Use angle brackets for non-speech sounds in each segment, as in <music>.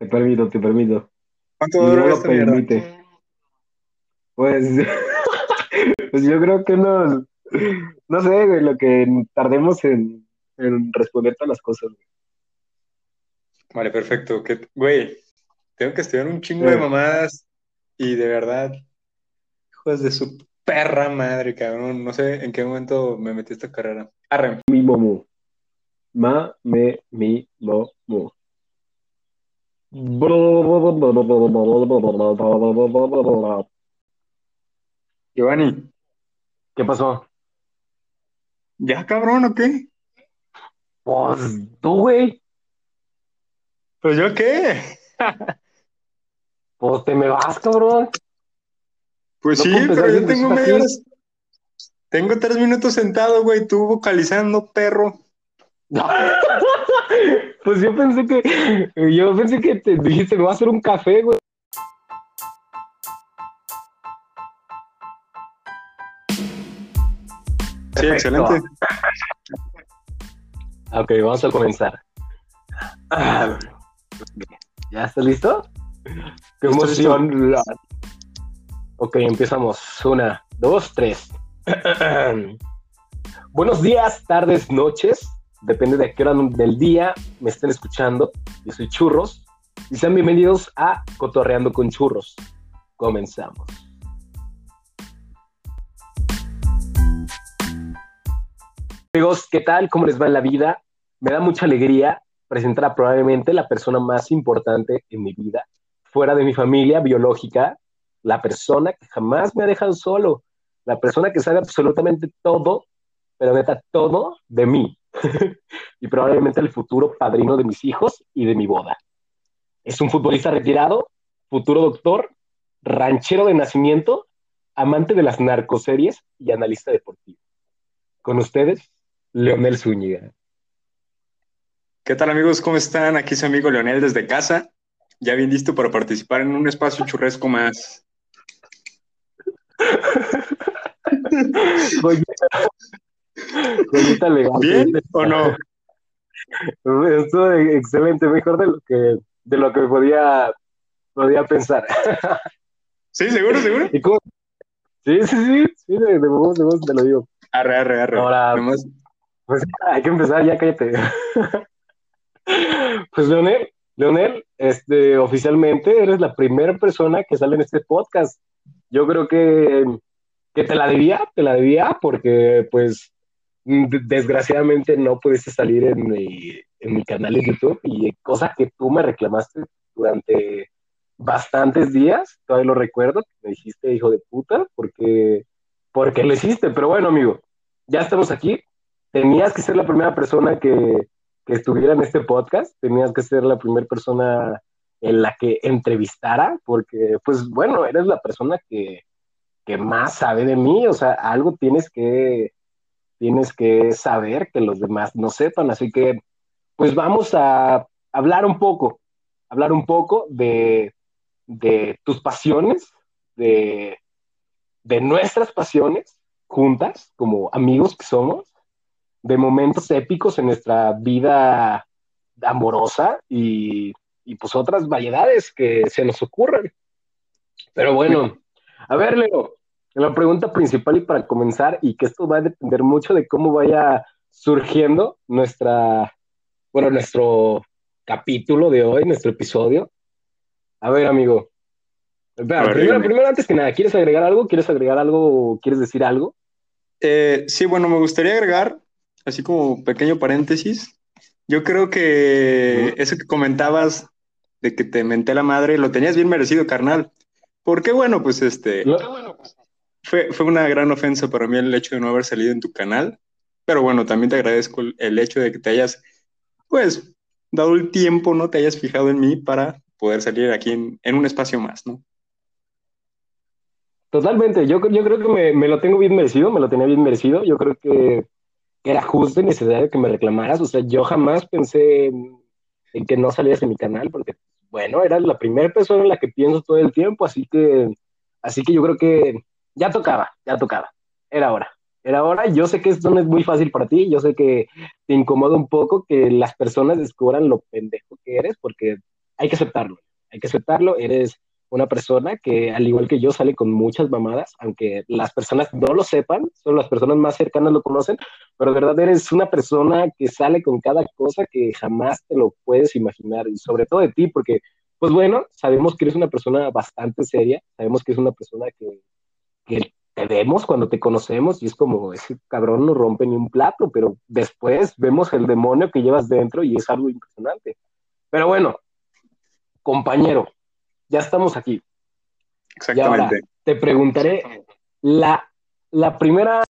Te permito, te permito. ¿Cuánto No lo mierda? permite. Pues, <laughs> pues yo creo que nos, no sé, güey, lo que tardemos en, en responder todas las cosas. güey. Vale, perfecto. Que, güey, tengo que estudiar un chingo de mamadas y de verdad, hijos de su perra madre, cabrón. No sé en qué momento me metí esta carrera. Arre. Mi momo. Ma, me, mi, mo. Giovanni, ¿Qué pasó? ¿ya cabrón o qué? Pues tú, güey. ¿Pues yo qué? <laughs> Pues te me vas, cabrón. Pues No sí, pero yo tengo media hora. Tengo tres minutos sentado, güey, tú vocalizando, perro. <laughs> Pues yo pensé que, yo pensé que te dijiste, me voy a hacer un café, güey. Sí, excelente. Ok, vamos a comenzar. ¿Ya estás listo? ¡Qué emoción! Ok, empezamos. Una, dos, tres. <clears throat> Buenos días, tardes, noches. Depende de a qué hora del día me estén escuchando. Yo soy Churros. Y sean bienvenidos a Cotorreando con Churros. Comenzamos. Amigos, ¿qué tal? ¿Cómo les va en la vida? Me da mucha alegría presentar a probablemente la persona más importante en mi vida, fuera de mi familia biológica, la persona que jamás me ha dejado solo, la persona que sabe absolutamente todo, pero neta todo de mí, <laughs> y probablemente el futuro padrino de mis hijos y de mi boda. Es un futbolista retirado, futuro doctor, ranchero de nacimiento, amante de las narcoseries y analista deportivo. Con ustedes, Leonel Zúñiga. ¿Qué tal, amigos? ¿Cómo están? Aquí su amigo Leonel desde casa. Ya bien listo para participar en un espacio churresco más. <laughs> Joyita, ¿Bien o no? <laughs> Estuvo excelente, mejor de lo que, de lo que podía, podía pensar. <laughs> ¿Sí, seguro, seguro? ¿Y cómo? Sí, sí, sí, sí, de, de voz, de voz te lo digo. Arre, arre, arre. Ahora- Nomás- Pues hay que empezar, ya cállate. <laughs> Pues Leonel, Leonel, este, oficialmente eres la primera persona que sale en este podcast. Yo creo que, que te la debía, te la debía, porque pues desgraciadamente no pudiste salir en mi, en mi canal de YouTube y cosa que tú me reclamaste durante bastantes días, todavía lo recuerdo, me dijiste hijo de puta, porque, porque lo hiciste, pero bueno amigo, ya estamos aquí, tenías que ser la primera persona que, que estuviera en este podcast, tenías que ser la primera persona en la que entrevistara, porque pues bueno, eres la persona que, que más sabe de mí, o sea, algo tienes que, tienes que saber que los demás no sepan, así que pues vamos a hablar un poco, hablar un poco de, de tus pasiones, de, de nuestras pasiones juntas, como amigos que somos, de momentos épicos en nuestra vida amorosa y, y pues otras variedades que se nos ocurran. Pero bueno, a ver, Leo, la pregunta principal y para comenzar, y que esto va a depender mucho de cómo vaya surgiendo nuestra, bueno, nuestro capítulo de hoy, nuestro episodio. A ver, amigo. Espera, A ver, primero, primero, antes que nada, ¿quieres agregar algo? ¿Quieres agregar algo? ¿Quieres decir algo? Eh, sí, bueno, me gustaría agregar, así como pequeño paréntesis, yo creo que eso que comentabas de que te menté la madre, lo tenías bien merecido, carnal. Porque bueno, pues este, fue, fue una gran ofensa para mí el hecho de no haber salido en tu canal, pero bueno, también te agradezco el, hecho de que te hayas, pues, dado el tiempo, ¿no? Te hayas fijado en mí para poder salir aquí en, un espacio más, ¿no? Totalmente, yo, yo creo que me, me lo tengo bien merecido, me lo tenía bien merecido, yo creo que, era justo y necesario que me reclamaras, o sea, yo jamás pensé en, en que no salías en mi canal, porque, bueno, eras la primera persona en la que pienso todo el tiempo, así que, así que yo creo que ya tocaba, ya tocaba, era hora, era hora, yo sé que esto no es muy fácil para ti, yo sé que te incomoda un poco que las personas descubran lo pendejo que eres, porque hay que aceptarlo, hay que aceptarlo, eres una persona que, al igual que yo, sale con muchas mamadas, aunque las personas no lo sepan, solo las personas más cercanas lo conocen, pero de verdad eres una persona que sale con cada cosa que jamás te lo puedes imaginar, y sobre todo de ti, porque, pues bueno, sabemos que eres una persona bastante seria, sabemos que es una persona que, que te vemos cuando te conocemos y es como, ese cabrón no rompe ni un plato, pero después vemos el demonio que llevas dentro y es algo impresionante. Pero bueno, compañero, ya estamos aquí. Exactamente. te preguntaré la, la primera,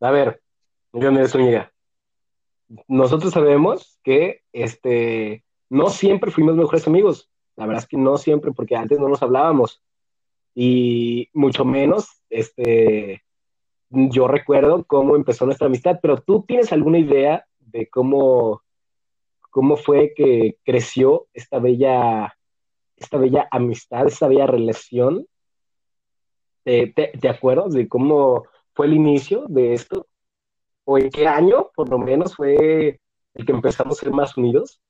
a ver, Leonel Zúñiga, nosotros sabemos que este, no siempre fuimos mejores amigos. La verdad es que no siempre, porque antes no nos hablábamos. Y mucho menos, este, yo recuerdo cómo empezó nuestra amistad, pero tú tienes alguna idea de cómo, cómo fue que creció esta bella esta bella amistad, esta bella relación. ¿Te, te, acuerdas de cómo fue el inicio de esto? ¿O en qué año, por lo menos, fue el que empezamos a ser más unidos?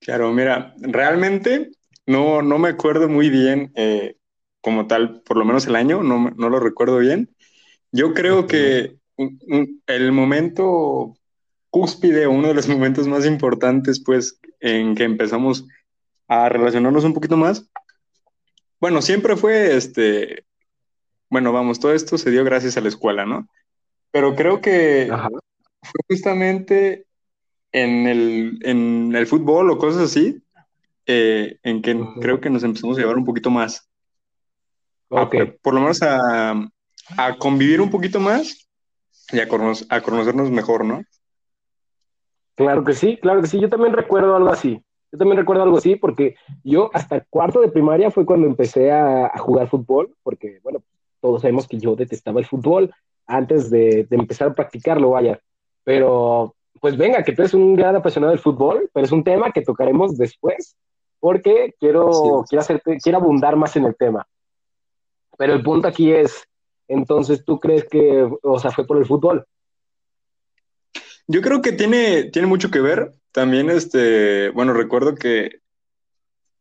Claro, mira, realmente no, no me acuerdo muy bien eh, como tal, por lo menos el año, no, no lo recuerdo bien. Yo creo que el momento cúspide, uno de los <laughs> momentos más importantes, pues, en que empezamos a relacionarnos un poquito más. Bueno, siempre fue este, bueno, vamos, todo esto se dio gracias a la escuela, ¿no? Pero creo que fue justamente en el, en el fútbol o cosas así, eh, en que creo que nos empezamos a llevar un poquito más. Por lo menos a, a, convivir un poquito más y a, a conocernos mejor, ¿no? Claro que sí, claro que sí. Yo también recuerdo algo así. Yo también recuerdo algo así porque yo hasta cuarto de primaria fue cuando empecé a, jugar fútbol, porque, bueno, todos sabemos que yo detestaba el fútbol antes de, empezar a practicarlo, vaya. Pero, pues venga, que tú eres un gran apasionado del fútbol, pero es un tema que tocaremos después, porque quiero, quiero, hacerte, quiero abundar más en el tema. Pero el punto aquí es, entonces, ¿tú crees que, o sea, fue por el fútbol? Yo creo que tiene, tiene mucho que ver, también, este, bueno, recuerdo que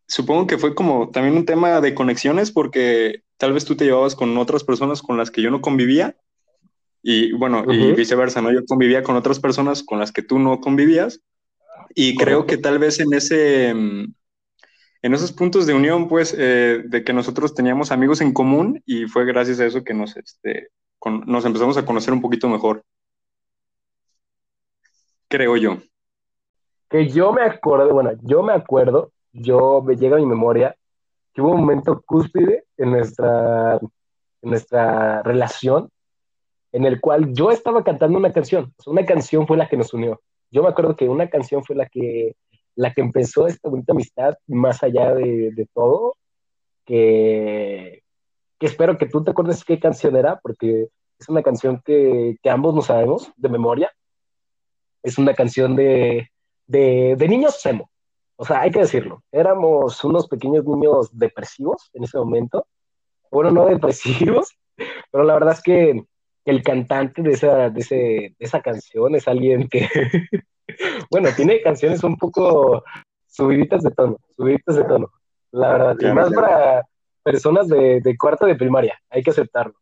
supongo que fue como también un tema de conexiones porque tal vez tú te llevabas con otras personas con las que yo no convivía y bueno, y viceversa, ¿no? Yo convivía con otras personas con las que tú no convivías y creo que tal vez en ese, en esos puntos de unión, pues, eh, de que nosotros teníamos amigos en común y fue gracias a eso que nos, este, nos empezamos a conocer un poquito mejor. Creo yo que yo me acuerdo, bueno, yo me acuerdo, yo me llega a mi memoria que hubo un momento cúspide en nuestra, en nuestra relación en el cual yo estaba cantando una canción, una canción fue la que nos unió. Yo me acuerdo que una canción fue la que, la que empezó esta bonita amistad, más allá de, de todo, que, que, espero que tú te acuerdes qué canción era, porque es una canción que, que ambos no sabemos de memoria. Es una canción de, de, de niños emo. O sea, hay que decirlo. Éramos unos pequeños niños depresivos en ese momento. Bueno, no depresivos, <laughs> pero la verdad es que el cantante de esa, de, ese, de esa canción es alguien que, <laughs> bueno, tiene canciones un poco subiditas de tono, subiditas de tono. La verdad, y más para personas de, de, cuarto de primaria, hay que aceptarlo.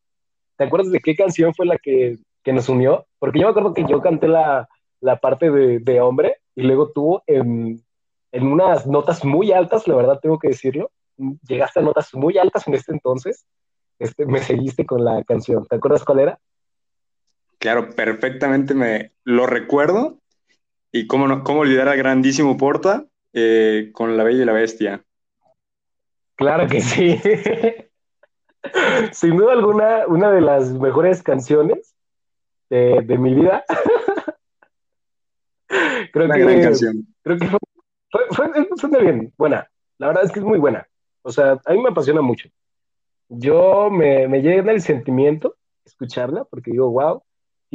¿Te acuerdas de qué canción fue la que, que nos unió? Porque yo me acuerdo que yo canté la, la parte de, de hombre y luego tú en, en, unas notas muy altas, la verdad tengo que decirlo, llegaste a notas muy altas en este entonces, este, me seguiste con la canción. ¿Te acuerdas cuál era? Claro, perfectamente me lo recuerdo. Y cómo, no, cómo olvidar al grandísimo Porta eh, con La Bella y la Bestia. Claro que sí. <laughs> Sin duda alguna, una de las mejores canciones de, de mi vida. <laughs> creo que, canción. Creo que fue, bien, buena. La verdad es que es muy buena. O sea, a mí me apasiona mucho. Yo me, me llena el sentimiento escucharla porque digo, wow,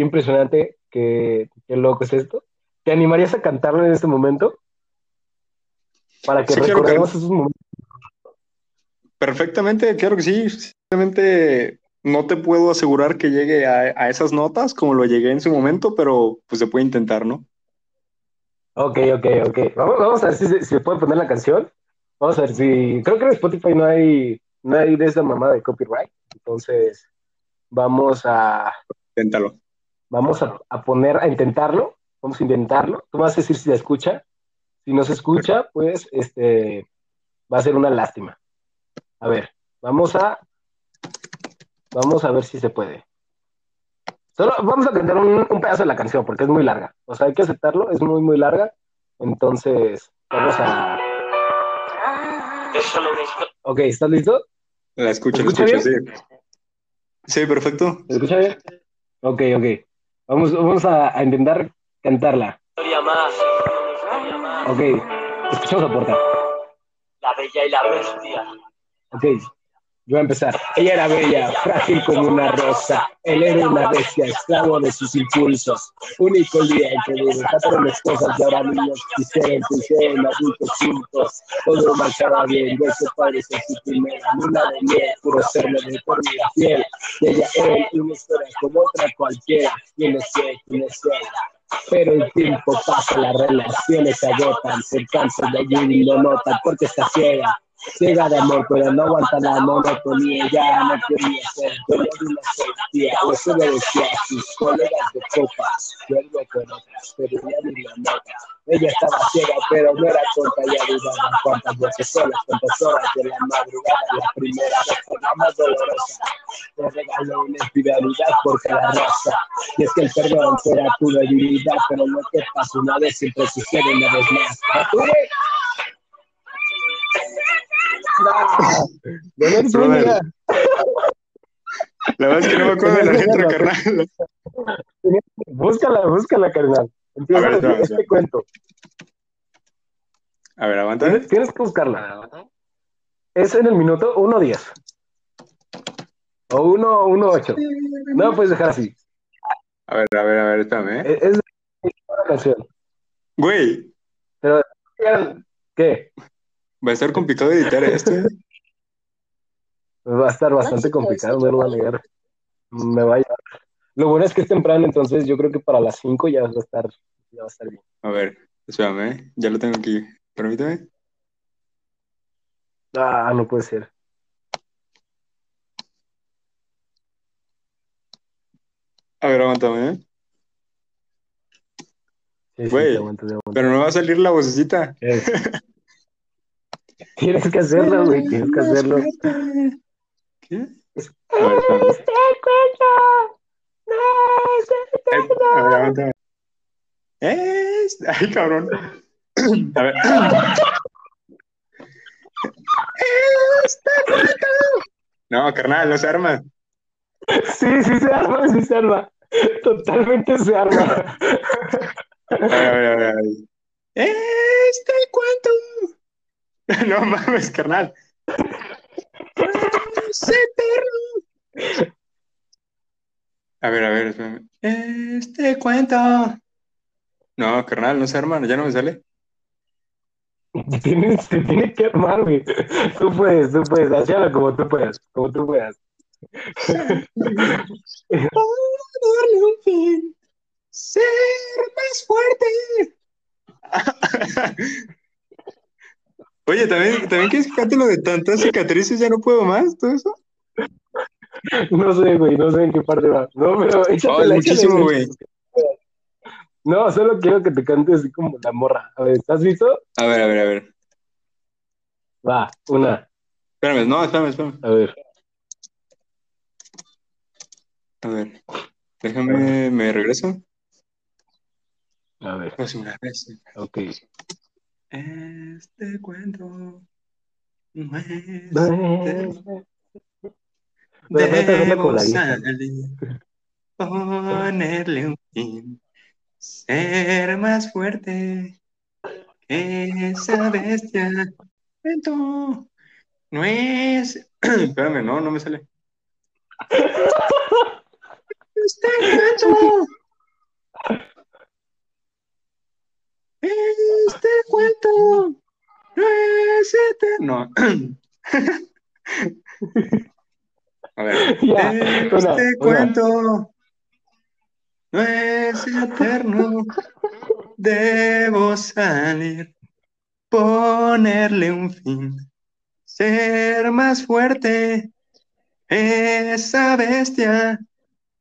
qué impresionante, qué, qué loco es esto. ¿Te animarías a cantarlo en este momento? Para que recordemos esos momentos. Perfectamente, claro que sí. Simplemente no te puedo asegurar que llegue a, a, esas notas como lo llegué en su momento, pero pues se puede intentar, ¿no? Ok, ok, ok. Vamos, vamos a ver si se, si se puede poner la canción. Vamos a ver si. Creo que en Spotify no hay, no hay de esa mamada de copyright. Entonces, vamos a, Inténtalo. Vamos a, a poner, a intentarlo. Vamos a intentarlo. Tú vas a decir si se escucha. Si no se escucha, pues este va a ser una lástima. A ver, vamos a. Vamos a ver si se puede. Solo vamos a cantar un, un pedazo de la canción porque es muy larga. O sea, hay que aceptarlo, es muy, muy larga. Entonces, vamos a. Ok, ¿estás listo? La escucho, la ¿Escucha escucho, sí. Sí, perfecto. ¿Se escucha bien? Ok, ok. Vamos, vamos a, a intentar cantarla. historia más. Ok, escuchamos a Porta. La bella y la bestia. Ok, yo voy a empezar. Ella era bella, frágil como una rosa. Él era una bestia, esclavo de sus impulsos. Único día en que de patrones cosas y ahora niños quisieran hicieron adultos juntos. Todo marchaba bien, de su padre en su primera luna de miel, puro serlo de por vida fiel. Ella él, una historia como otra cualquiera. Y no sé, no sé. Pero el tiempo pasa, las relaciones se agotan, se cansa de allí y lo notan porque está ciega. Ciega de amor, pero no aguanta la monotonía, ya no quería ser de una sentía, eso le decía a sus colegas de copas, vuelvo con otras, pero ya ni la nota. Ella estaba ciega, pero no era tonta, ya dudaba cuántas veces solas, cuántas horas de la madrugada, la primera vez fue la más dolorosa. Te regaló una infidelidad por cada raza, y es que el perdón será tu debilidad, pero no te pasa una vez, siempre sucede una vez más. ¿Mature? La verdad es que no me acuerdo de la letra, carnal. Búscala, búscala, carnal. Empieza A ver, este cuento. A ver, aguanta. Tienes, que buscarla. Es en el minuto 1.10. O 1.8. No lo puedes dejar así. A ver, a ver, a ver, espérame. ¿eh? Es, es de una canción. Güey, Pero, ¿qué? Va a estar complicado editar esto. ¿eh? Va a estar bastante complicado, no lo voy a negar. Me va a llevar. Lo bueno es que es temprano, entonces yo creo que para las 5 ya va a estar, ya va a estar bien. A ver, espérame, ¿eh? ya lo tengo aquí. Permíteme. Ah, no puede ser. A ver, aguántame, ¿eh? Sí, sí, Güey, te aguanto, te aguanto. Pero no va a salir la vocecita. Tienes que hacerlo, güey, tienes que hacerlo. ¿Qué? A ver, espérame. Ay, a ver, aguántame. Es... Ay, cabrón. A ver. Este cuento. No, carnal, no se arma. Sí, sí se arma, sí se arma. Totalmente se arma. A ver, a ver, a ver, a ver. Este cuento. <laughs> No mames, carnal. Es eterno. A ver, a ver, espérame. Este cuento. No, carnal, no se arma, ya no me sale. <laughs> Tienes, te que armar, güey. Tú puedes, tú puedes, hazlo como tú puedas, como tú puedas. <laughs> darle un fin, ser más fuerte. Oye, ¿también, ¿también quieres cante lo de tantas cicatrices? Ya no puedo más, todo eso. No sé, güey, no sé en qué parte va. No, pero es échatela, muchísimo, güey. No, solo quiero que te cantes así como la morra. A ver, ¿estás listo? A ver, a ver, a ver. Va, una, Espérame, no, espérame, espérame. a ver. A ver. Déjame, me regreso. A ver, Pues una vez. ok. Este cuento no es la Debo salir, ponerle un fin, ser más fuerte que esa bestia. Cuento no es. <clears throat> Espérame, no, no me sale. <laughs> Este cuento. Este cuento no es <clears throat> eterno. A ver. Ya, Este una, una. cuento no es eterno. Debo salir, ponerle un fin, ser más fuerte. Esa bestia,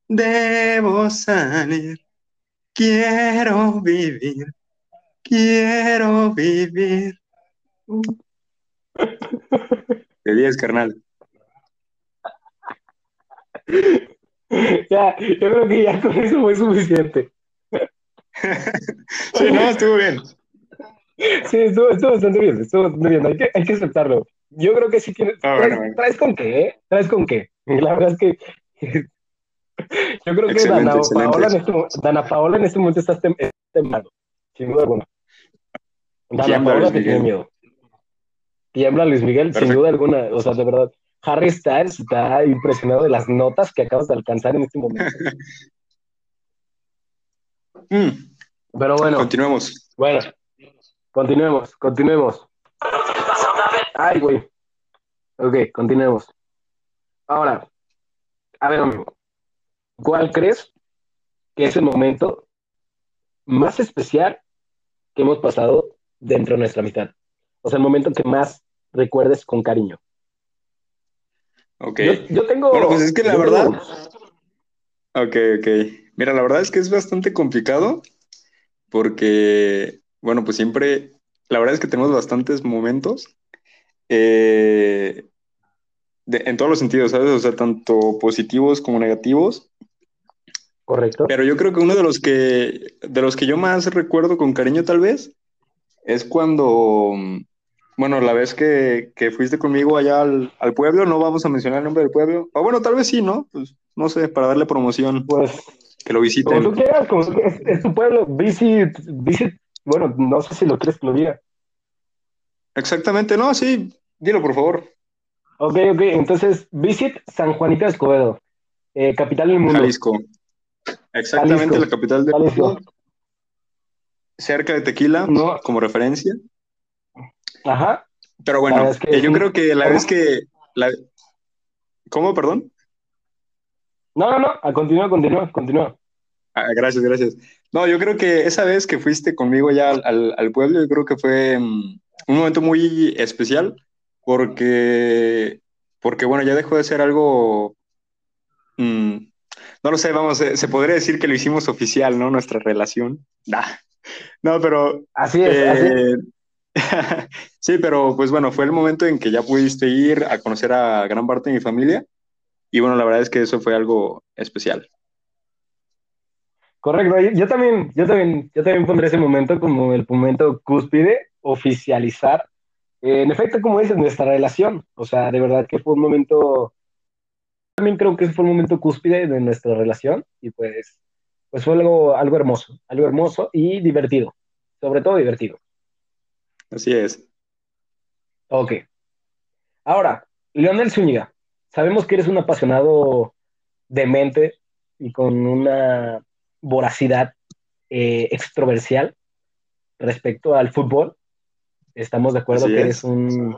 debo salir. Quiero vivir, quiero vivir. <laughs> De 10, carnal. Ya, yo creo que ya con eso fue suficiente. Sí, no, estuvo bien. Sí, estuvo, estuvo bastante bien, estuvo bastante bien. Hay que, hay que aceptarlo. Yo creo que sí tienes. Ah, traes, bueno, bueno. traes con qué, ¿eh? Traes con qué. La verdad es que. <laughs> Yo creo que Dana. Paola, en este, Dana Paola en este momento está está temblando. Sin duda alguna. Dana Tiembla Paola Luis te tiene Miguel. miedo. Tiembla Luis Miguel, sin duda alguna. O sea, de verdad. Harry Styles está impresionado de las notas que acabas de alcanzar en este momento. <laughs> Mm, Pero bueno, Continuemos. bueno. Continuemos, continuemos. Ay, güey. Ok, continuemos. Ahora, a ver, amigo, ¿cuál crees que es el momento más especial que hemos pasado dentro de nuestra amistad? O sea, el momento que más recuerdes con cariño. Ok. Yo, yo tengo. Bueno, pues es que la tengo verdad- unos. Ok, ok. Mira, la verdad es que es bastante complicado porque, bueno, pues siempre, la verdad es que tenemos bastantes momentos eh, de- en todos los sentidos, ¿sabes? O sea, tanto positivos como negativos. Correcto. Pero yo creo que uno de los que, de los que yo más recuerdo con cariño tal vez es cuando, bueno, la vez que, que fuiste conmigo allá al, al pueblo, no vamos a mencionar el nombre del pueblo, o bueno, tal vez sí, ¿no? Pues no sé, para darle promoción, Pues, que lo como visiten. tú quieras, como tú quieras, es, tu pueblo. Visit, visit. Bueno, no sé si lo quieres que lo diga. Exactamente, no, sí, dilo por favor. Ok, ok. Entonces, visit San Juanito de Escobedo, eh, capital del mundo. Jalisco. Exactamente, Jalisco. la capital del Jalisco. cerca de Tequila, No. como referencia. Ajá. Pero bueno, que eh, yo un- creo que la ¿Cómo? vez que... La... ¿Cómo, perdón? No, no, no, a continúa, continúa, continúa. Ah, gracias, gracias. No, yo creo que esa vez que fuiste conmigo ya al, al- al pueblo, yo creo que fue mm, un momento muy especial porque, porque bueno, ya dejó de ser algo, mm, no lo sé, vamos, se, se podría decir que lo hicimos oficial, ¿no? Nuestra relación. Nah. No, pero Así es, así es. eh, <laughs> sí, pero pues bueno, fue el momento en que ya pudiste ir a conocer a gran parte de mi familia y bueno, la verdad es que eso fue algo especial. Correcto. Yo, yo también, yo también, yo también pondré ese momento como el momento cúspide, oficializar. eh, en efecto, como dices, nuestra relación. O sea, de verdad que fue un momento. También creo que ese fue un momento cúspide de nuestra relación y pues, pues fue algo, algo hermoso, algo hermoso y divertido. Sobre todo divertido. Así es. Ok. Ahora, Leonel Zúñiga, sabemos que eres un apasionado de mente y con una voracidad eh, extroversial respecto al fútbol. Estamos de acuerdo Así que es. eres un,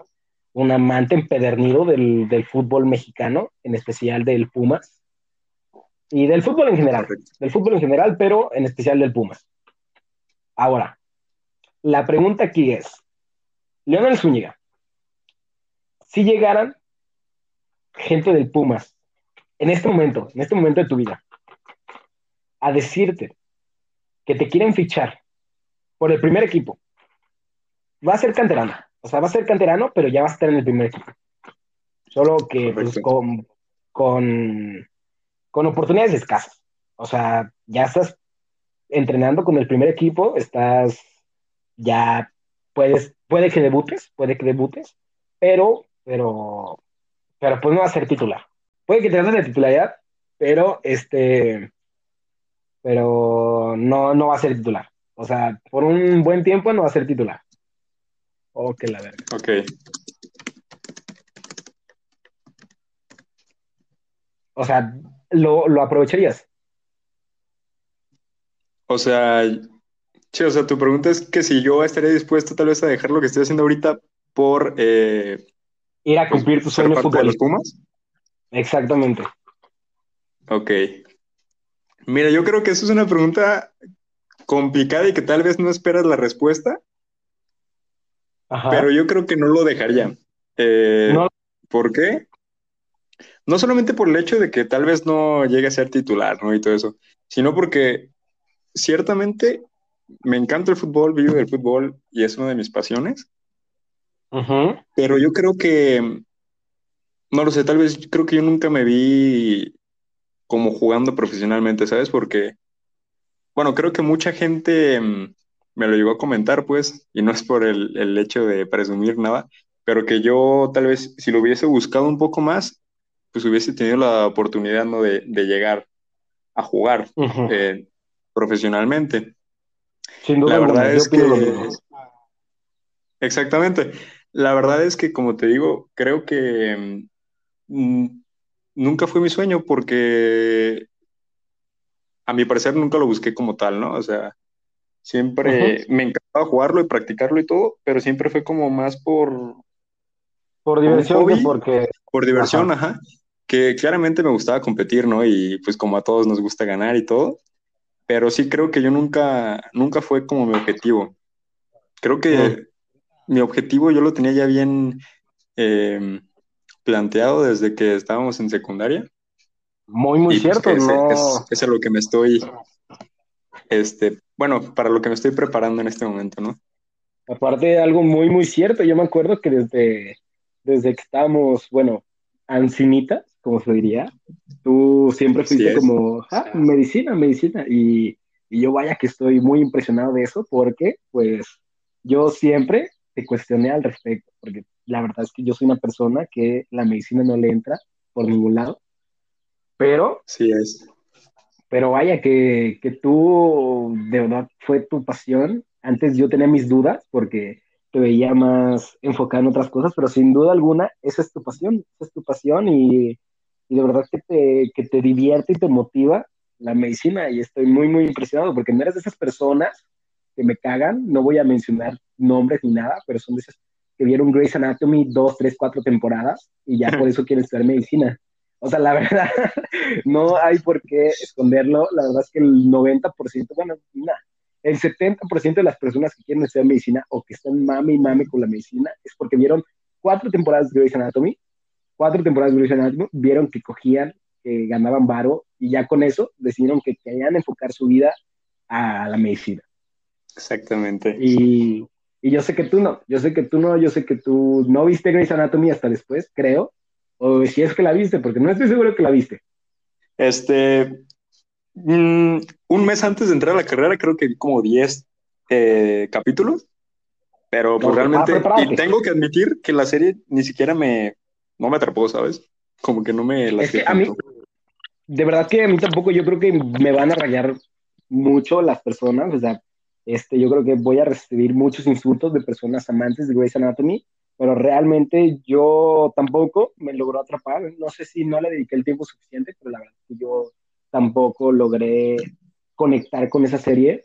un amante empedernido del, del fútbol mexicano, en especial del Pumas, y del fútbol en general, del fútbol en general, pero en especial del Pumas. Ahora, la pregunta aquí es, Leonel Zúñiga, si llegaran gente del Pumas en este momento, en este momento de tu vida, a decirte que te quieren fichar por el primer equipo, va a ser canterano, o sea, va a ser canterano, pero ya va a estar en el primer equipo. Solo que pues, con, con, con oportunidades escasas. O sea, ya estás entrenando con el primer equipo, estás ya puedes, puede que debutes, puede que debutes, pero, pero, pero pues no va a ser titular. Puede que te de titularidad, pero este, pero no, no va a ser titular. O sea, por un buen tiempo no va a ser titular. Oh, que la verga. Ok. O sea, lo, lo aprovecharías. O sea, sí, o sea, tu pregunta es que si yo estaría dispuesto tal vez a dejar lo que estoy haciendo ahorita por eh, Ir a pues, cumplir tus ser sueños parte de los futbolistas. Pumas. Exactamente. Ok. Mira, yo creo que eso es una pregunta complicada y que tal vez no esperas la respuesta, Ajá. pero yo creo que no lo dejaría. Eh, No. ¿Por qué? No solamente por el hecho de que tal vez no llegue a ser titular, ¿no? Y todo eso, sino porque ciertamente me encanta el fútbol, vivo del fútbol y es una de mis pasiones, pero yo creo que, no lo sé, tal vez creo que yo nunca me vi como jugando profesionalmente, ¿sabes? Porque, bueno, creo que mucha gente mm, me lo llegó a comentar, pues, y no es por el, el hecho de presumir nada, pero que yo tal vez si lo hubiese buscado un poco más, pues hubiese tenido la oportunidad, ¿no? De, de llegar a jugar eh, profesionalmente. Sin duda La verdad es que... Exactamente. La verdad es que, como te digo, creo que mm, nunca fue mi sueño porque, a mi parecer, nunca lo busqué como tal, ¿no? O sea, siempre me encantaba jugarlo y practicarlo y todo, pero siempre fue como más por, Por diversión que hobby? porque por diversión, ajá. Que claramente me gustaba competir, ¿no? Y pues como a todos nos gusta ganar y todo, pero sí creo que yo nunca, nunca fue como mi objetivo. Creo que mi objetivo yo lo tenía ya bien eh, planteado desde que estábamos en secundaria. muy, muy y pues cierto, que es, no. es- es a lo que me estoy, este, bueno, para lo que me estoy preparando en este momento, ¿no? Aparte, algo muy, muy cierto. Yo me acuerdo que desde, desde que estábamos, bueno, ancinitas, como se diría, tú siempre fuiste como, ah, medicina, medicina. Y, y yo vaya que estoy muy impresionado de eso porque, pues, yo siempre te cuestioné al respecto, porque la verdad es que yo soy una persona que la medicina no le entra por ningún lado. Pero Sí es. Pero vaya, que, que tú, de verdad, fue tu pasión. Antes yo tenía mis dudas porque te veía más enfocado en otras cosas, pero sin duda alguna, esa es tu pasión, esa es tu pasión y, y de verdad que te, que te divierte y te motiva la medicina y estoy muy, muy impresionado porque no eres de esas personas que me cagan, no voy a mencionar nombres ni nada, pero son de esas que vieron Grey's Anatomy dos, tres, cuatro temporadas y ya <laughs> por eso quieren estudiar medicina. O sea, la <laughs> verdad, no hay por qué esconderlo. La verdad es que el 90%, bueno, nada, el 70% de las personas que quieren estudiar medicina o que están mame y mame con la medicina es porque vieron cuatro temporadas de Grey's Anatomy, cuatro temporadas de Grey's Anatomy, vieron que cogían, que ganaban varo y ya con eso decidieron que querían enfocar su vida a la medicina. Exactamente. Y, y yo sé que tú no, yo sé que tú no, yo sé que tú no viste Grey's Anatomy hasta después, creo, o si es que la viste, porque no estoy seguro que la viste. Este, mm, un mes antes de entrar a la carrera, creo que vi como 10 eh, capítulos, pero pues realmente, ah, y tengo que admitir que la serie ni siquiera me, no me atrapó, ¿sabes? Como que no me la Es que a mí, de verdad que a mí tampoco, yo creo que me van a rayar mucho las personas, o sea, este, yo creo que voy a recibir muchos insultos de personas amantes de Grey's Anatomy, pero realmente yo tampoco me logró atrapar, no sé si no le dediqué el tiempo suficiente, pero la verdad es que yo tampoco logré conectar con esa serie,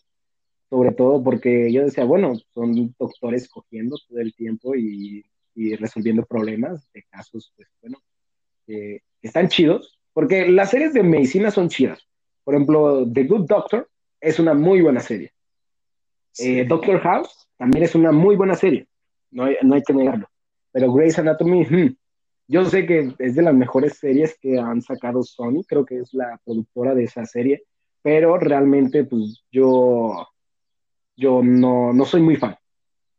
sobre todo porque yo decía, bueno, son doctores cogiendo todo el tiempo y, y resolviendo problemas de casos, pues bueno, que están chidos, porque las series de medicina son chidas. Por ejemplo, The Good Doctor es una muy buena serie. Sí. Eh, Doctor House también es una muy buena serie, no hay, no hay que negarlo. Pero Grey's Anatomy, hmm, yo sé que es de las mejores series que han sacado Sony, creo que es la productora de esa serie, pero realmente pues yo, yo no, no soy muy fan.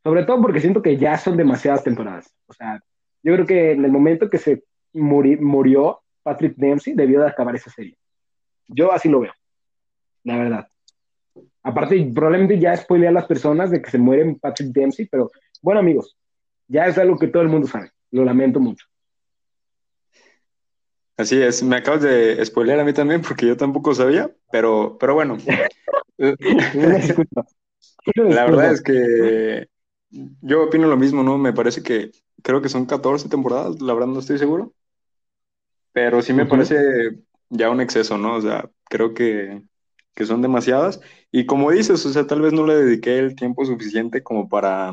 Sobre todo porque siento que ya son demasiadas temporadas. O sea, yo creo que en el momento que se muri- murió Patrick Dempsey, debió de acabar esa serie. Yo así lo veo, la verdad. Aparte, probablemente ya spoileé a las personas de que se mueren Patrick Dempsey, pero bueno, amigos, ya es algo que todo el mundo sabe. Lo lamento mucho. Así es, me acabas de spoilear a mí también porque yo tampoco sabía, pero, pero bueno, <laughs> la verdad es que yo opino lo mismo, ¿no? Me parece que creo que son 14 temporadas, la verdad no estoy seguro, pero sí me parece ya un exceso, ¿no? O sea, creo que, que son demasiadas y como dices, o sea, tal vez no le dediqué el tiempo suficiente como para,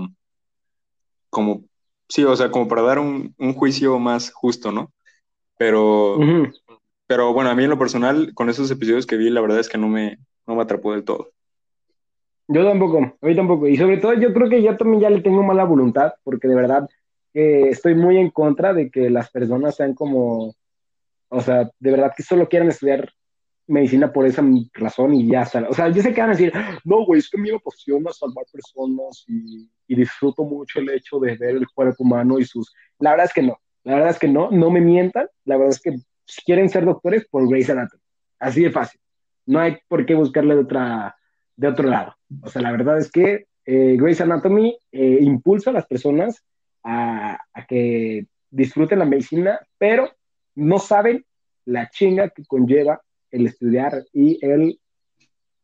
como, sí, o sea, como para dar un, un juicio más justo, ¿no? Pero, pero bueno, a mí en lo personal, con esos episodios que vi, la verdad es que no me, no me atrapó del todo. Yo tampoco, hoy tampoco. Y sobre todo yo creo que ya también ya le tengo mala voluntad, porque de verdad que estoy muy en contra de que las personas sean como, o sea, de verdad que solo quieran estudiar medicina por esa razón y ya está. O sea, yo sé que van a decir, no, güey, es que a mí me apasiona salvar personas y, disfruto mucho el hecho de ver el cuerpo humano y sus... La verdad es que no, la verdad es que no, no me mientan, la verdad es que si quieren ser doctores por Grey's Anatomy, así de fácil. No hay por qué buscarle de, otra, de otro lado. O sea, la verdad es que eh, Grey's Anatomy eh, impulsa a las personas a que disfruten la medicina, pero no saben la chinga que conlleva el estudiar y el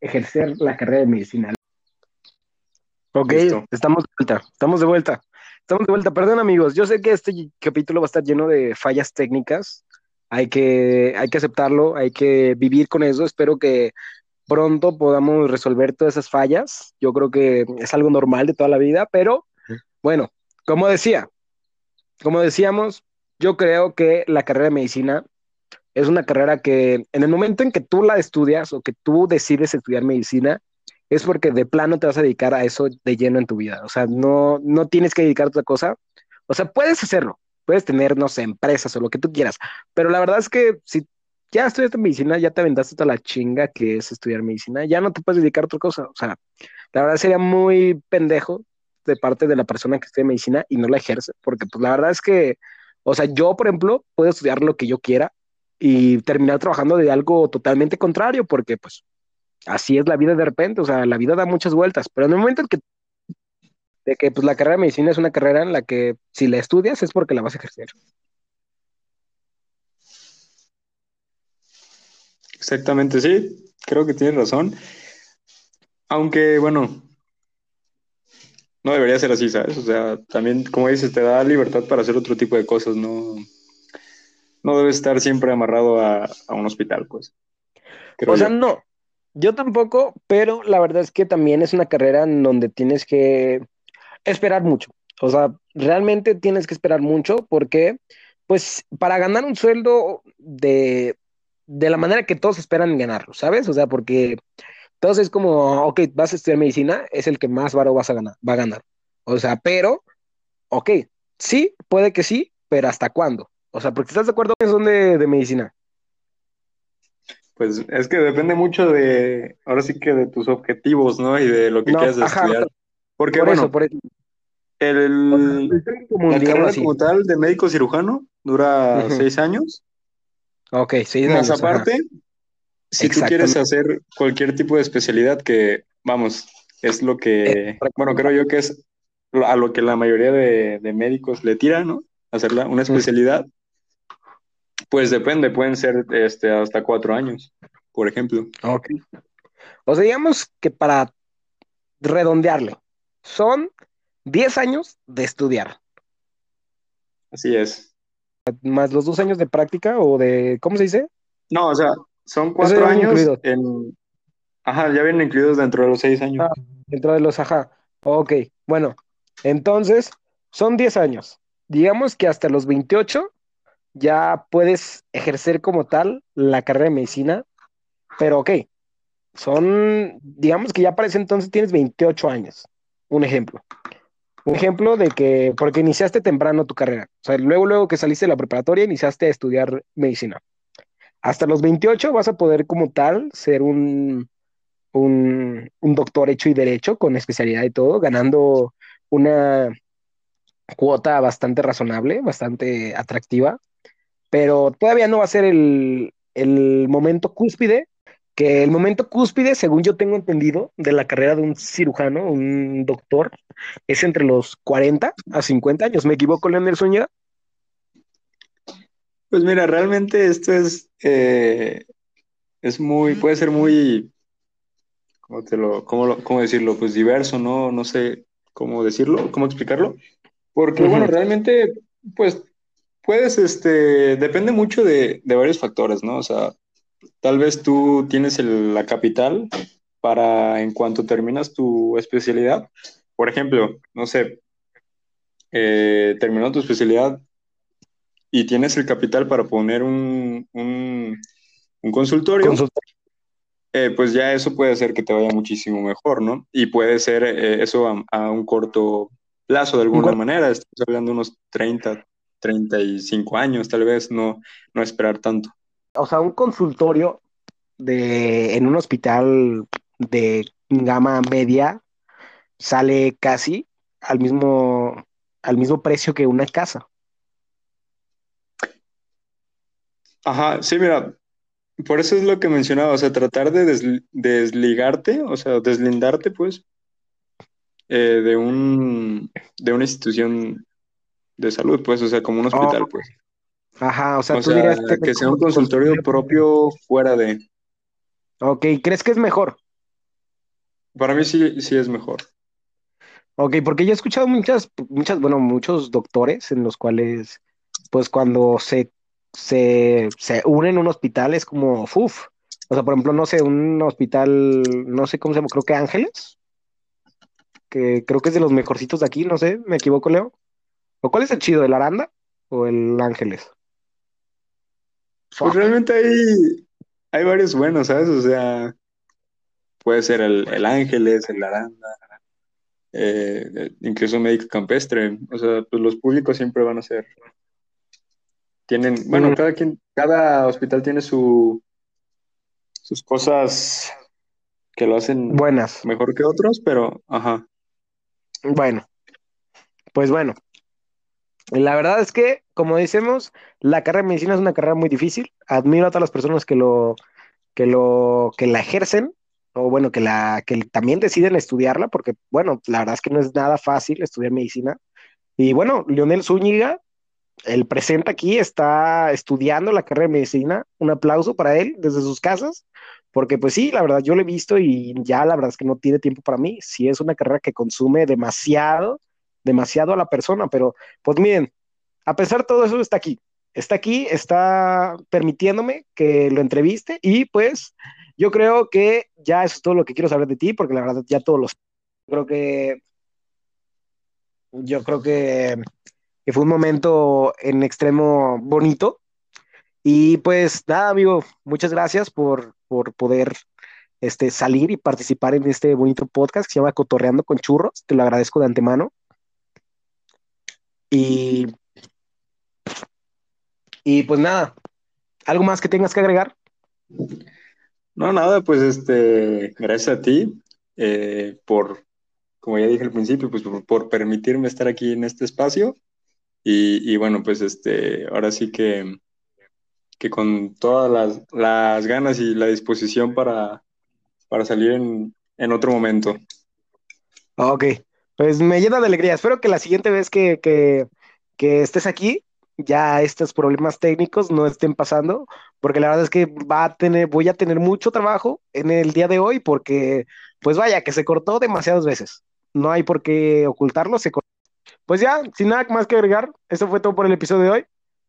ejercer la carrera de medicina. Ok, Listo. estamos de vuelta, estamos de vuelta, estamos de vuelta. Perdón amigos, yo sé que este capítulo va a estar lleno de fallas técnicas, hay que, hay que aceptarlo, hay que vivir con eso. Espero que pronto podamos resolver todas esas fallas. Yo creo que es algo normal de toda la vida, pero bueno, como decía, como decíamos, yo creo que la carrera de medicina es una carrera que en el momento en que tú la estudias o que tú decides estudiar medicina, es porque de plano te vas a dedicar a eso de lleno en tu vida. O sea, no, no tienes que dedicarte a otra cosa. O sea, puedes hacerlo, puedes tener, no sé, empresas o lo que tú quieras, pero la verdad es que si ya estudiaste medicina, ya te aventaste toda la chinga que es estudiar medicina, ya no te puedes dedicar a otra cosa. O sea, la verdad sería muy pendejo de parte de la persona que estudia medicina y no la ejerce, porque pues la verdad es que, o sea, yo, por ejemplo, puedo estudiar lo que yo quiera y terminar trabajando de algo totalmente contrario, porque pues así es la vida de repente, o sea, la vida da muchas vueltas, pero en el momento en que de que pues la carrera de medicina es una carrera en la que si la estudias es porque la vas a ejercer. Exactamente, sí, creo que tienes razón. Aunque, bueno, no debería ser así, ¿sabes? O sea, también, como dices, te da libertad para hacer otro tipo de cosas, no, no debes estar siempre amarrado a, a un hospital, pues. Creo O sea, yo. no, yo tampoco, pero la verdad es que también es una carrera en donde tienes que esperar mucho. O sea, realmente tienes que esperar mucho porque, pues, para ganar un sueldo de, de la manera que todos esperan ganarlo, ¿sabes? O sea, porque todos es como, ok, vas a estudiar medicina, es el que más varo vas a ganar, va a ganar. O sea, pero, ok, sí, puede que sí, pero ¿hasta cuándo? O sea, porque estás de acuerdo que son de, de medicina. Pues es que depende mucho de, ahora sí que de tus objetivos, ¿no? Y de lo que No, quieras ajá, estudiar. Porque, por bueno, eso, por eso. el, El la carrera así. como tal de médico cirujano dura seis años. Ok, seis Más años, ajá. aparte, si tú quieres hacer cualquier tipo de especialidad que, vamos, es lo que, bueno, creo yo que es a lo que la mayoría de, de médicos le tiran, ¿no? Hacerla una especialidad, pues depende, pueden ser este, hasta cuatro años, por ejemplo. Ok. O sea, digamos que para redondearle, son 10 años de estudiar, Así es. más los dos años de práctica o de, ¿cómo se dice? No, o sea, son cuatro años en... Ajá, ya vienen incluidos dentro de los seis años. Ah, dentro de los ajá. Ok, bueno, entonces son 10 años. Digamos que hasta los 28 ya puedes ejercer como tal la carrera de medicina, pero ok, son, digamos que ya para ese entonces tienes 28 años. Un ejemplo. Un ejemplo de que, porque iniciaste temprano tu carrera. O sea, luego, luego que saliste de la preparatoria, iniciaste a estudiar medicina. Hasta los 28 vas a poder como tal ser un, un, un doctor hecho y derecho con especialidad y todo, ganando una cuota bastante razonable, bastante atractiva, pero todavía no va a ser el, el momento cúspide, que el momento cúspide, según yo tengo entendido, de la carrera de un cirujano, un doctor, es entre los 40 a 50 años. ¿Me equivoco, Leonel Zúñiga? Pues mira, realmente esto es, eh, es muy, puede ser muy, ¿cómo te lo, cómo lo- cómo decirlo? Pues diverso, ¿no? No sé cómo decirlo, cómo explicarlo. Porque, bueno, realmente, pues, puedes, este, depende mucho de, de varios factores, ¿no? O sea, tal vez tú tienes el- la capital para, en cuanto terminas tu especialidad, por ejemplo, no sé, eh, terminó tu especialidad y tienes el capital para poner un, un, un consultorio, Consulta. eh, pues ya eso puede hacer que te vaya muchísimo mejor, ¿no? Y puede ser eh, eso a, a un corto plazo de alguna manera, estamos hablando de unos 30, 35 años, tal vez, no, no esperar tanto. O sea, un consultorio de, en un hospital de gama media sale casi al mismo, al mismo precio que una casa. Ajá, sí, mira, por eso es lo que mencionaba, o sea, tratar de desli- desligarte, o sea, deslindarte, pues, eh, de un, de una institución de salud, pues, o sea, como un hospital, Oh, pues. Ajá, o sea, O tú sea, dirías tener que sea un consultorio propio fuera de. Ok, ¿crees que es mejor? Para mí sí, sí es mejor. Ok, porque yo he escuchado muchas, muchas, bueno, muchos doctores en los cuales, pues cuando se, se, se unen un hospital es como, uff, o sea, por ejemplo, no sé, un hospital, no sé cómo se llama, creo que Ángeles, que creo que es de los mejorcitos de aquí, no sé, ¿me equivoco, Leo? ¿O cuál es el chido, el Aranda o el Ángeles? Pues realmente hay, hay varios buenos, ¿sabes? O sea, puede ser el, el Ángeles, el Aranda, eh, incluso Médico Campestre. O sea, pues los públicos siempre van a ser. Tienen, bueno, Mm. cada quien, cada hospital tiene su, sus cosas que lo hacen Buenas. mejor que otros, pero ajá. Bueno, pues bueno, la verdad es que, como decimos, la carrera de medicina es una carrera muy difícil. Admiro a todas las personas que lo, que lo, que la ejercen, o bueno, que la, que también deciden estudiarla, porque, bueno, la verdad es que no es nada fácil estudiar medicina. Y bueno, Leonel Zúñiga, el presente aquí, está estudiando la carrera de medicina. Un aplauso para él desde sus casas, porque pues sí, la verdad, yo lo he visto y ya la verdad es que no tiene tiempo para mí. Sí es una carrera que consume demasiado, demasiado a la persona, pero pues miren, a pesar de todo eso, está aquí. Está aquí, está permitiéndome que lo entreviste y pues yo creo que ya eso es todo lo que quiero saber de ti, porque la verdad ya todos los... Creo que... Yo creo que, que fue un momento en extremo bonito. Y pues nada, amigo, muchas gracias por, por poder este, salir y participar en este bonito podcast que se llama Cotorreando con Churros. Te lo agradezco de antemano. Y, y pues nada, ¿algo más que tengas que agregar? No, nada, pues este, gracias a ti eh, por, como ya dije al principio, pues por, por permitirme estar aquí en este espacio. Y, y bueno, pues este, ahora sí que, que con todas las, las ganas y la disposición para, para salir en, en otro momento. Ok, pues me llena de alegría. Espero que la siguiente vez que, que, que estés aquí, ya estos problemas técnicos no estén pasando, porque la verdad es que va a tener, voy a tener mucho trabajo en el día de hoy, porque, pues vaya, que se cortó demasiadas veces. No hay por qué ocultarlo. Pues ya, sin nada más que agregar, eso fue todo por el episodio de hoy.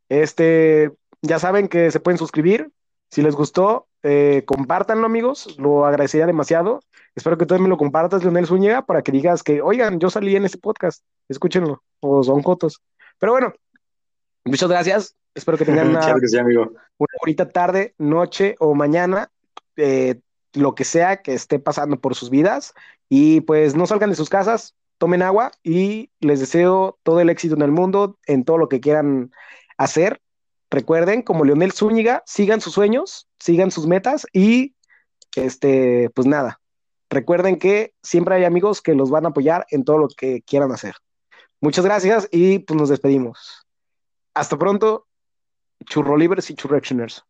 Este, ya saben que se pueden suscribir. Si les gustó, eh, compártanlo, amigos. Lo agradecería demasiado. Espero que tú me lo compartas, Leonel Zúñiga, para que digas que, oigan, yo salí en este podcast. Escúchenlo. O son cotos. Pero bueno, muchas gracias. Espero que tengan <laughs> una, sí, amigo. una bonita tarde, noche o mañana. eh, lo que sea que esté pasando por sus vidas. Y pues no salgan de sus casas, tomen agua y les deseo todo el éxito en el mundo, en todo lo que quieran hacer. Recuerden, como Leonel Zúñiga, sigan sus sueños, sigan sus metas y este, pues nada. Recuerden que siempre hay amigos que los van a apoyar en todo lo que quieran hacer. Muchas gracias y pues nos despedimos. Hasta pronto, churro libres y churrectioners.